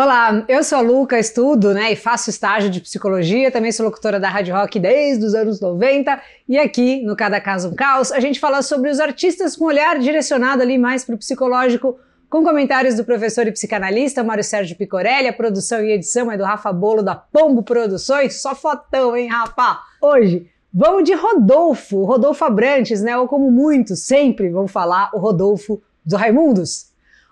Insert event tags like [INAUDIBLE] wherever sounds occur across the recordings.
Olá, eu sou a Luca, estudo né, e faço estágio de psicologia, também sou locutora da Rádio Rock desde os anos 90 e aqui no Cada Caso um Caos a gente fala sobre os artistas com olhar direcionado ali mais para o psicológico, com comentários do professor e psicanalista Mário Sérgio Picorelli, a produção e edição é do Rafa Bolo da Pombo Produções, só fotão, hein, Rafa? Hoje vamos de Rodolfo, Rodolfo Abrantes, né, ou como muitos sempre vão falar, o Rodolfo dos Raimundos.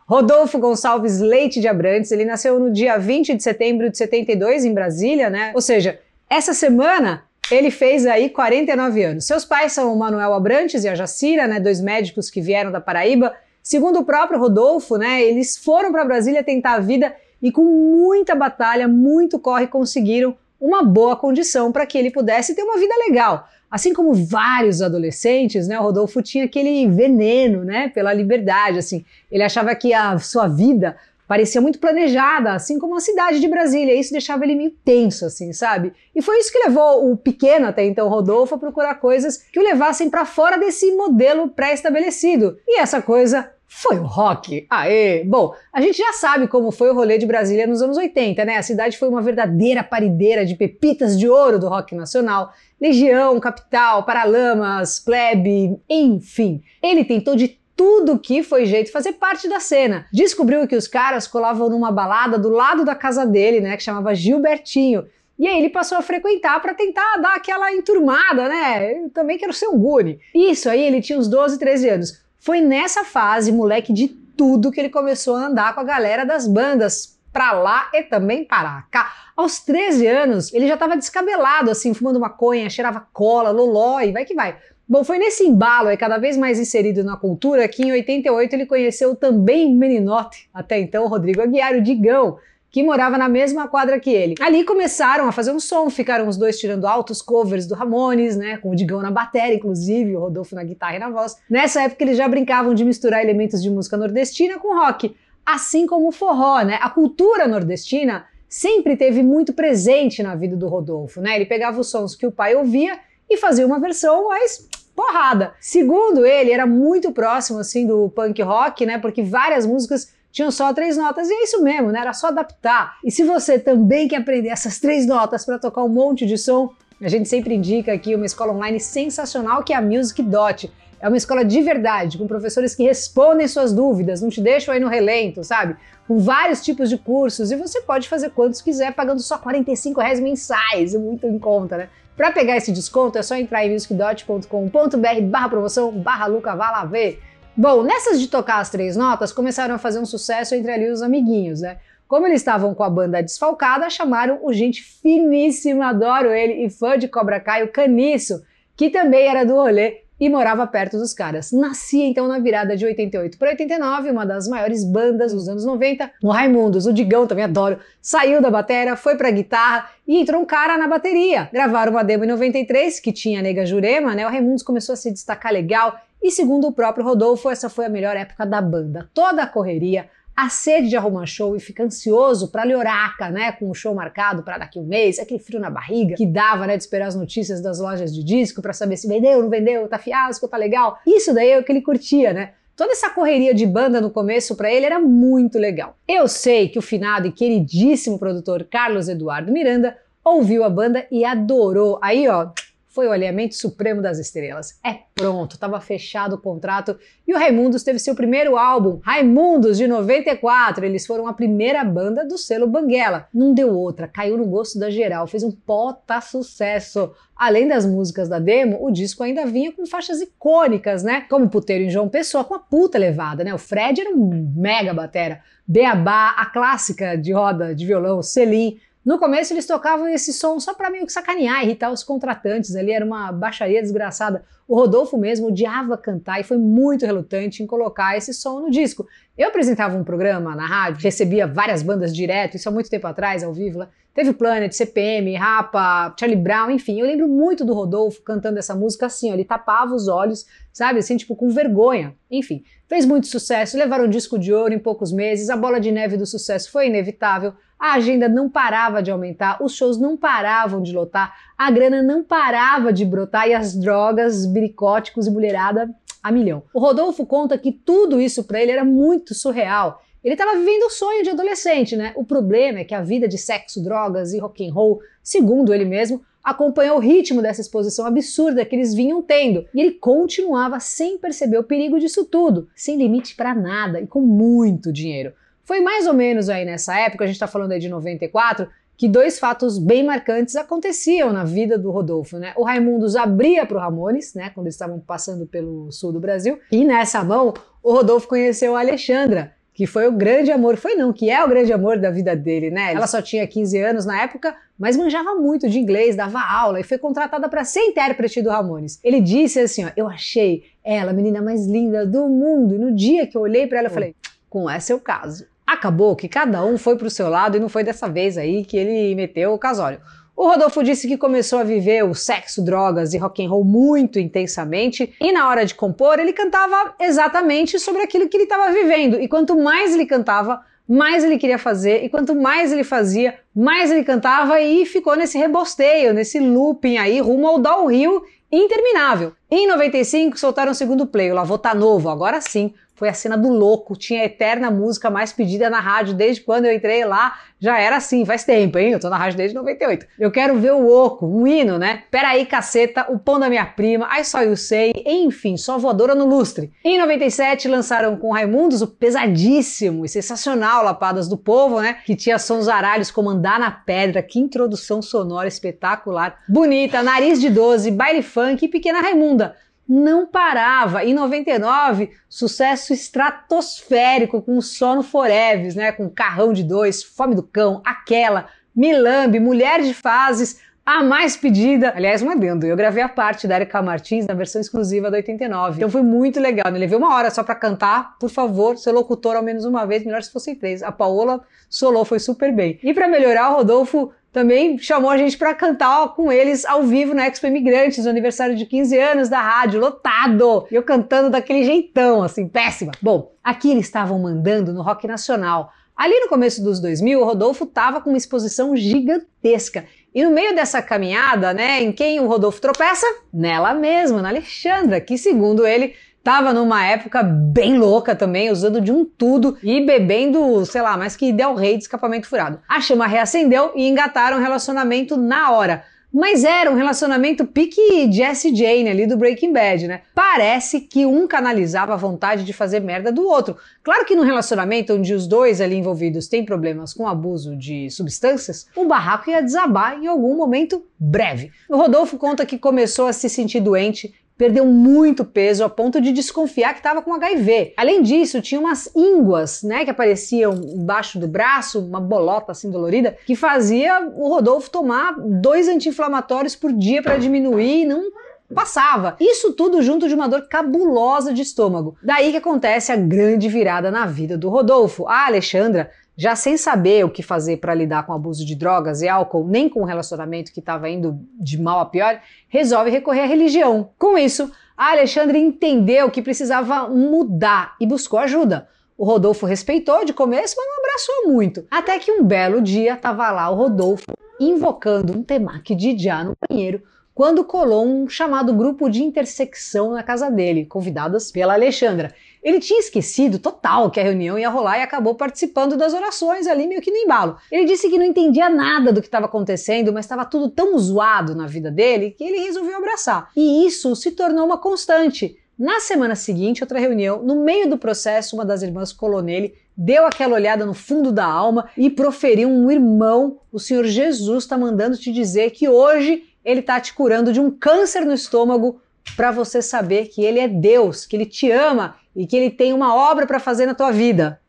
Rodolfo Gonçalves Leite de Abrantes, ele nasceu no dia 20 de setembro de 72 em Brasília, né? Ou seja, essa semana ele fez aí 49 anos. Seus pais são o Manuel Abrantes e a Jacira, né, dois médicos que vieram da Paraíba. Segundo o próprio Rodolfo, né, eles foram para Brasília tentar a vida e com muita batalha, muito corre conseguiram uma boa condição para que ele pudesse ter uma vida legal. Assim como vários adolescentes, né, o Rodolfo tinha aquele veneno, né, pela liberdade, assim. Ele achava que a sua vida parecia muito planejada, assim como a cidade de Brasília. Isso deixava ele meio tenso, assim, sabe? E foi isso que levou o pequeno até então Rodolfo a procurar coisas que o levassem para fora desse modelo pré-estabelecido. E essa coisa foi o rock. Aê! Bom, a gente já sabe como foi o rolê de Brasília nos anos 80, né? A cidade foi uma verdadeira parideira de pepitas de ouro do rock nacional. Legião, Capital, Paralamas, Plebe, enfim. Ele tentou de tudo que foi jeito fazer parte da cena. Descobriu que os caras colavam numa balada do lado da casa dele, né, que chamava Gilbertinho. E aí ele passou a frequentar para tentar dar aquela enturmada, né? Eu também quero ser um guri. Isso aí ele tinha uns 12, 13 anos. Foi nessa fase, moleque de tudo, que ele começou a andar com a galera das bandas pra lá e também para cá. Aos 13 anos, ele já estava descabelado, assim, fumando maconha, cheirava cola, loló e vai que vai. Bom, foi nesse embalo aí, cada vez mais inserido na cultura, que em 88 ele conheceu também meninote, até então Rodrigo Aguiar, o Digão, que morava na mesma quadra que ele. Ali começaram a fazer um som, ficaram os dois tirando altos covers do Ramones, né, com o Digão na bateria, inclusive, o Rodolfo na guitarra e na voz. Nessa época eles já brincavam de misturar elementos de música nordestina com rock, assim como o forró, né? A cultura nordestina sempre teve muito presente na vida do Rodolfo, né? Ele pegava os sons que o pai ouvia e fazia uma versão mais porrada. Segundo ele, era muito próximo assim do punk rock, né? Porque várias músicas tinham só três notas, e é isso mesmo, né? Era só adaptar. E se você também quer aprender essas três notas para tocar um monte de som, a gente sempre indica aqui uma escola online sensacional que é a Music Dot. É uma escola de verdade, com professores que respondem suas dúvidas, não te deixam aí no relento, sabe? Com vários tipos de cursos, e você pode fazer quantos quiser, pagando só 45 reais mensais, é muito em conta, né? Para pegar esse desconto é só entrar em musicdot.com.br barra promoção barra Luca, vá lá ver. Bom, nessas de tocar as três notas, começaram a fazer um sucesso entre ali os amiguinhos, né? Como eles estavam com a banda desfalcada, chamaram o gente finíssima, adoro ele, e fã de Cobra Kai, o Caniço, que também era do rolê e morava perto dos caras. Nascia então na virada de 88 para 89, uma das maiores bandas dos anos 90, o Raimundos, o Digão também adoro, saiu da bateria, foi pra guitarra e entrou um cara na bateria. Gravaram uma demo em 93, que tinha a Nega Jurema, né? O Raimundos começou a se destacar legal e segundo o próprio Rodolfo, essa foi a melhor época da banda. Toda a correria, a sede de arrumar show e fica ansioso para Lhoraca, né, com o show marcado para daqui um mês, aquele frio na barriga que dava, né, de esperar as notícias das lojas de disco para saber se vendeu, não vendeu, tá fiasco, tá legal. Isso daí é o que ele curtia, né? Toda essa correria de banda no começo para ele era muito legal. Eu sei que o finado e queridíssimo produtor Carlos Eduardo Miranda ouviu a banda e adorou. Aí, ó, foi o alinhamento supremo das estrelas. É pronto, estava fechado o contrato e o Raimundos teve seu primeiro álbum, Raimundos, de 94. Eles foram a primeira banda do selo Banguela. Não deu outra, caiu no gosto da geral, fez um pota sucesso. Além das músicas da demo, o disco ainda vinha com faixas icônicas, né? Como Puteiro em João Pessoa, com a puta levada, né? O Fred era um mega batera. Beabá, a clássica de roda de violão, Selim, no começo eles tocavam esse som só para meio que sacanear, irritar os contratantes ali, era uma baixaria desgraçada. O Rodolfo mesmo odiava cantar e foi muito relutante em colocar esse som no disco. Eu apresentava um programa na rádio, recebia várias bandas direto, isso há muito tempo atrás, ao vivo lá. Teve Planet, CPM, Rapa, Charlie Brown, enfim. Eu lembro muito do Rodolfo cantando essa música assim, ó, ele tapava os olhos, sabe, assim, tipo com vergonha. Enfim, fez muito sucesso, levaram um disco de ouro em poucos meses, a bola de neve do sucesso foi inevitável. A agenda não parava de aumentar, os shows não paravam de lotar, a grana não parava de brotar e as drogas, biricóticos e mulherada a milhão. O Rodolfo conta que tudo isso para ele era muito surreal. Ele estava vivendo o sonho de adolescente, né? O problema é que a vida de sexo, drogas e rock and roll, segundo ele mesmo, acompanhou o ritmo dessa exposição absurda que eles vinham tendo. E ele continuava sem perceber o perigo disso tudo, sem limite para nada e com muito dinheiro. Foi mais ou menos aí nessa época, a gente está falando aí de 94, que dois fatos bem marcantes aconteciam na vida do Rodolfo, né? O Raimundos abria para o Ramones, né, quando eles estavam passando pelo sul do Brasil, e nessa mão o Rodolfo conheceu a Alexandra, que foi o grande amor, foi não, que é o grande amor da vida dele, né? Ela só tinha 15 anos na época, mas manjava muito de inglês, dava aula e foi contratada para ser intérprete do Ramones. Ele disse assim, ó, eu achei ela a menina mais linda do mundo e no dia que eu olhei para ela eu falei, com essa é o caso. Acabou que cada um foi pro seu lado e não foi dessa vez aí que ele meteu o casório. O Rodolfo disse que começou a viver o sexo, drogas e rock and roll muito intensamente e na hora de compor ele cantava exatamente sobre aquilo que ele estava vivendo e quanto mais ele cantava, mais ele queria fazer e quanto mais ele fazia, mais ele cantava e ficou nesse rebosteio, nesse looping aí rumo ao downhill interminável. Em 95 soltaram o segundo play, o Lavô Tá Novo, agora sim, foi a cena do louco, tinha a eterna música mais pedida na rádio desde quando eu entrei lá, já era assim, faz tempo, hein? Eu tô na rádio desde 98. Eu quero ver o oco, um hino, né? Peraí, caceta, o pão da minha prima, I Só You Sei, enfim, só voadora no lustre. Em 97 lançaram com Raimundos o pesadíssimo e sensacional Lapadas do Povo, né? Que tinha sons aralhos como Andar na Pedra, que introdução sonora espetacular, bonita, nariz de 12, baile funk e Pequena Raimunda não parava. Em 99, sucesso estratosférico com Sono Foreves, né? Com Carrão de Dois, Fome do Cão, Aquela, Milambe, Mulher de Fases, a mais pedida. Aliás, um adendo, eu gravei a parte da Erika Martins na versão exclusiva da 89. Então foi muito legal. Eu levei uma hora só para cantar. Por favor, ser locutor ao menos uma vez, melhor se fossem três. A Paola solou, foi super bem. E para melhorar, o Rodolfo também chamou a gente para cantar com eles ao vivo na Expo Imigrantes, no aniversário de 15 anos da rádio, lotado! Eu cantando daquele jeitão, assim, péssima. Bom, aqui eles estavam mandando no rock nacional. Ali no começo dos 2000, o Rodolfo tava com uma exposição gigantesca. E no meio dessa caminhada, né, em quem o Rodolfo tropeça? Nela mesma, na Alexandra, que segundo ele Tava numa época bem louca também, usando de um tudo e bebendo, sei lá, mais que Del Rey de escapamento furado. A chama reacendeu e engataram um relacionamento na hora. Mas era um relacionamento pique Jesse Jane ali do Breaking Bad, né? Parece que um canalizava a vontade de fazer merda do outro. Claro que num relacionamento onde os dois ali envolvidos têm problemas com abuso de substâncias, o barraco ia desabar em algum momento breve. O Rodolfo conta que começou a se sentir doente perdeu muito peso a ponto de desconfiar que estava com HIV. Além disso, tinha umas ínguas, né, que apareciam embaixo do braço, uma bolota assim dolorida, que fazia o Rodolfo tomar dois anti-inflamatórios por dia para diminuir e não passava. Isso tudo junto de uma dor cabulosa de estômago. Daí que acontece a grande virada na vida do Rodolfo. A Alexandra já sem saber o que fazer para lidar com o abuso de drogas e álcool, nem com o relacionamento que estava indo de mal a pior, resolve recorrer à religião. Com isso, Alexandre entendeu que precisava mudar e buscou ajuda. O Rodolfo respeitou de começo, mas não abraçou muito. Até que um belo dia estava lá o Rodolfo invocando um temaki de já no banheiro quando colou um chamado grupo de intersecção na casa dele, convidadas pela Alexandra. Ele tinha esquecido total que a reunião ia rolar e acabou participando das orações ali meio que no embalo. Ele disse que não entendia nada do que estava acontecendo, mas estava tudo tão zoado na vida dele que ele resolveu abraçar. E isso se tornou uma constante. Na semana seguinte, outra reunião, no meio do processo, uma das irmãs colou nele, deu aquela olhada no fundo da alma e proferiu um irmão, o Senhor Jesus está mandando te dizer que hoje ele está te curando de um câncer no estômago para você saber que ele é Deus, que ele te ama e que ele tem uma obra para fazer na tua vida.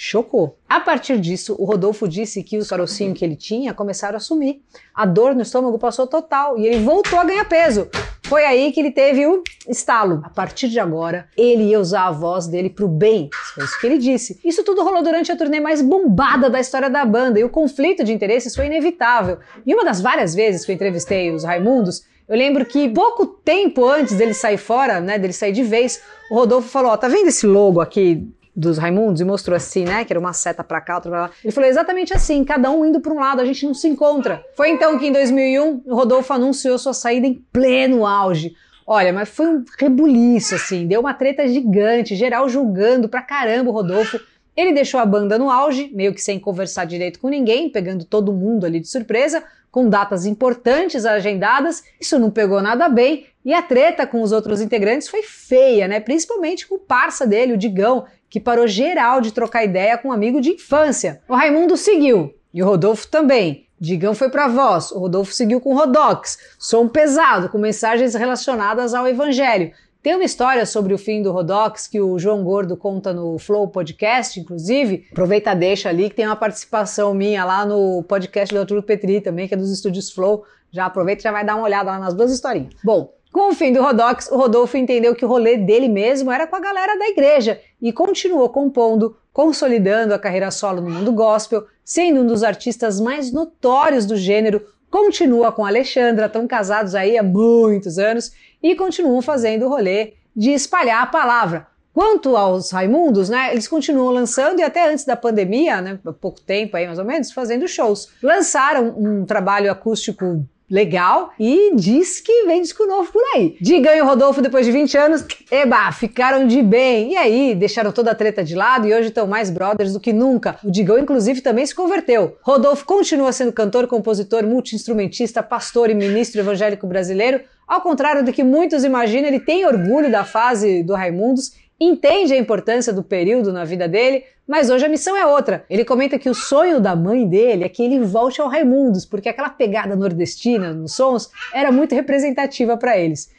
Chocou. A partir disso, o Rodolfo disse que os carocinhos que ele tinha começaram a sumir. A dor no estômago passou total e ele voltou a ganhar peso. Foi aí que ele teve o estalo. A partir de agora, ele ia usar a voz dele pro bem. Foi isso que ele disse. Isso tudo rolou durante a turnê mais bombada da história da banda e o conflito de interesses foi inevitável. E uma das várias vezes que eu entrevistei os Raimundos, eu lembro que pouco tempo antes dele sair fora, né, dele sair de vez, o Rodolfo falou: ó, tá vendo esse logo aqui dos Raimundos e mostrou assim, né? Que era uma seta para cá, outra pra lá. Ele falou exatamente assim, cada um indo para um lado, a gente não se encontra. Foi então que em 2001 o Rodolfo anunciou sua saída em pleno auge. Olha, mas foi um rebuliço, assim, deu uma treta gigante, geral julgando pra caramba o Rodolfo. Ele deixou a banda no auge, meio que sem conversar direito com ninguém, pegando todo mundo ali de surpresa, com datas importantes agendadas. Isso não pegou nada bem e a treta com os outros integrantes foi feia, né? Principalmente com o parça dele, o Digão, que parou geral de trocar ideia com um amigo de infância. O Raimundo seguiu e o Rodolfo também. Digão foi para voz, o Rodolfo seguiu com Rodox, som pesado, com mensagens relacionadas ao Evangelho. Tem uma história sobre o fim do Rodox que o João Gordo conta no Flow Podcast, inclusive. Aproveita, deixa ali que tem uma participação minha lá no podcast do Arthur Petri também, que é dos estúdios Flow. Já aproveita e já vai dar uma olhada lá nas duas historinhas. Bom, com o fim do Rodox, o Rodolfo entendeu que o rolê dele mesmo era com a galera da igreja e continuou compondo, consolidando a carreira solo no mundo gospel, sendo um dos artistas mais notórios do gênero, continua com a Alexandra, estão casados aí há muitos anos e continuam fazendo o rolê de espalhar a palavra. Quanto aos Raimundos, né, eles continuam lançando e até antes da pandemia, né, pouco tempo aí mais ou menos, fazendo shows. Lançaram um trabalho acústico legal e diz que vem disco novo por aí. Digão e Rodolfo, depois de 20 anos, eba, ficaram de bem. E aí, deixaram toda a treta de lado e hoje estão mais brothers do que nunca. O Digão, inclusive, também se converteu. Rodolfo continua sendo cantor, compositor, multi-instrumentista, pastor e ministro evangélico brasileiro. Ao contrário do que muitos imaginam, ele tem orgulho da fase do Raimundos entende a importância do período na vida dele, mas hoje a missão é outra. Ele comenta que o sonho da mãe dele é que ele volte ao Raimundos, porque aquela pegada nordestina nos sons era muito representativa para eles.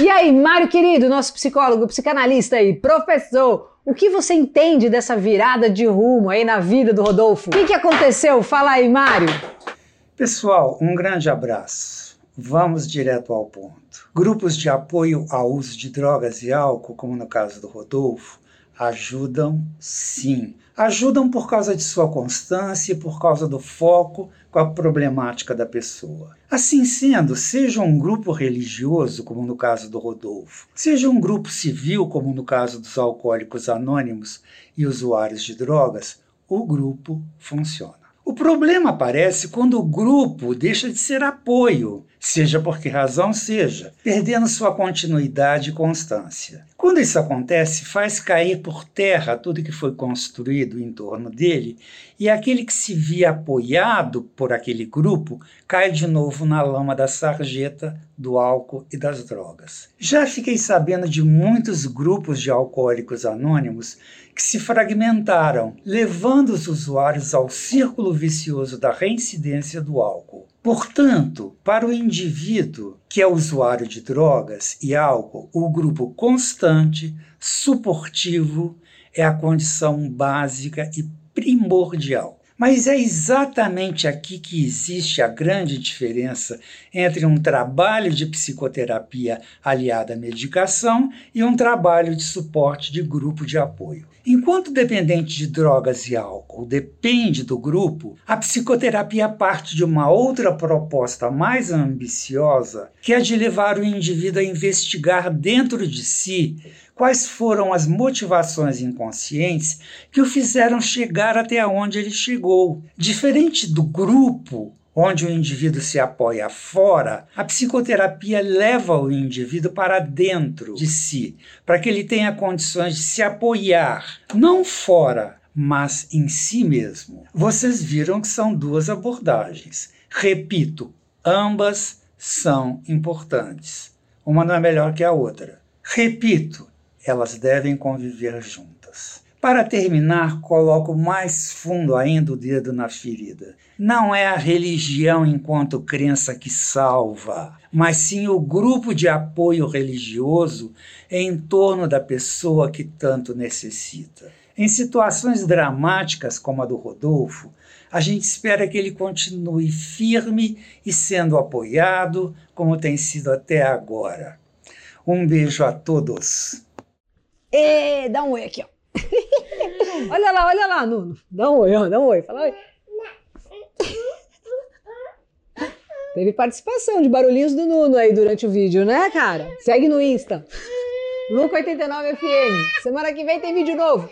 E aí, Mário querido, nosso psicólogo, psicanalista aí, professor, o que você entende dessa virada de rumo aí na vida do Rodolfo? O que, que aconteceu? Fala aí, Mário. Pessoal, um grande abraço. Vamos direto ao ponto. Grupos de apoio ao uso de drogas e álcool, como no caso do Rodolfo, ajudam sim. Ajudam por causa de sua constância e por causa do foco com a problemática da pessoa. Assim sendo, seja um grupo religioso, como no caso do Rodolfo, seja um grupo civil, como no caso dos alcoólicos anônimos e usuários de drogas, o grupo funciona. O problema aparece quando o grupo deixa de ser apoio, seja por que razão seja, perdendo sua continuidade e constância. Quando isso acontece, faz cair por terra tudo que foi construído em torno dele, e aquele que se via apoiado por aquele grupo cai de novo na lama da sarjeta, do álcool e das drogas. Já fiquei sabendo de muitos grupos de alcoólicos anônimos que se fragmentaram, levando os usuários ao círculo vicioso da reincidência do álcool. Portanto, para o indivíduo que é usuário de drogas e álcool, o grupo constante, suportivo, é a condição básica e primordial. Mas é exatamente aqui que existe a grande diferença entre um trabalho de psicoterapia aliado à medicação e um trabalho de suporte de grupo de apoio. Enquanto dependente de drogas e álcool depende do grupo, a psicoterapia parte de uma outra proposta mais ambiciosa, que é de levar o indivíduo a investigar dentro de si quais foram as motivações inconscientes que o fizeram chegar até onde ele chegou. Diferente do grupo, onde o indivíduo se apoia fora, a psicoterapia leva o indivíduo para dentro de si, para que ele tenha condições de se apoiar, não fora, mas em si mesmo. Vocês viram que são duas abordagens. Repito, ambas são importantes. Uma não é melhor que a outra. Repito, elas devem conviver juntas. Para terminar, coloco mais fundo ainda o dedo na ferida. Não é a religião enquanto crença que salva, mas sim o grupo de apoio religioso em torno da pessoa que tanto necessita. Em situações dramáticas como a do Rodolfo, a gente espera que ele continue firme e sendo apoiado, como tem sido até agora. Um beijo a todos. E dá um oi aqui, ó. [LAUGHS] olha lá, olha lá, Nuno. Dá um oi, ó, dá um oi. Fala oi. Teve participação de barulhinhos do Nuno aí durante o vídeo, né, cara? Segue no Insta. Luca89FM. Semana que vem tem vídeo novo.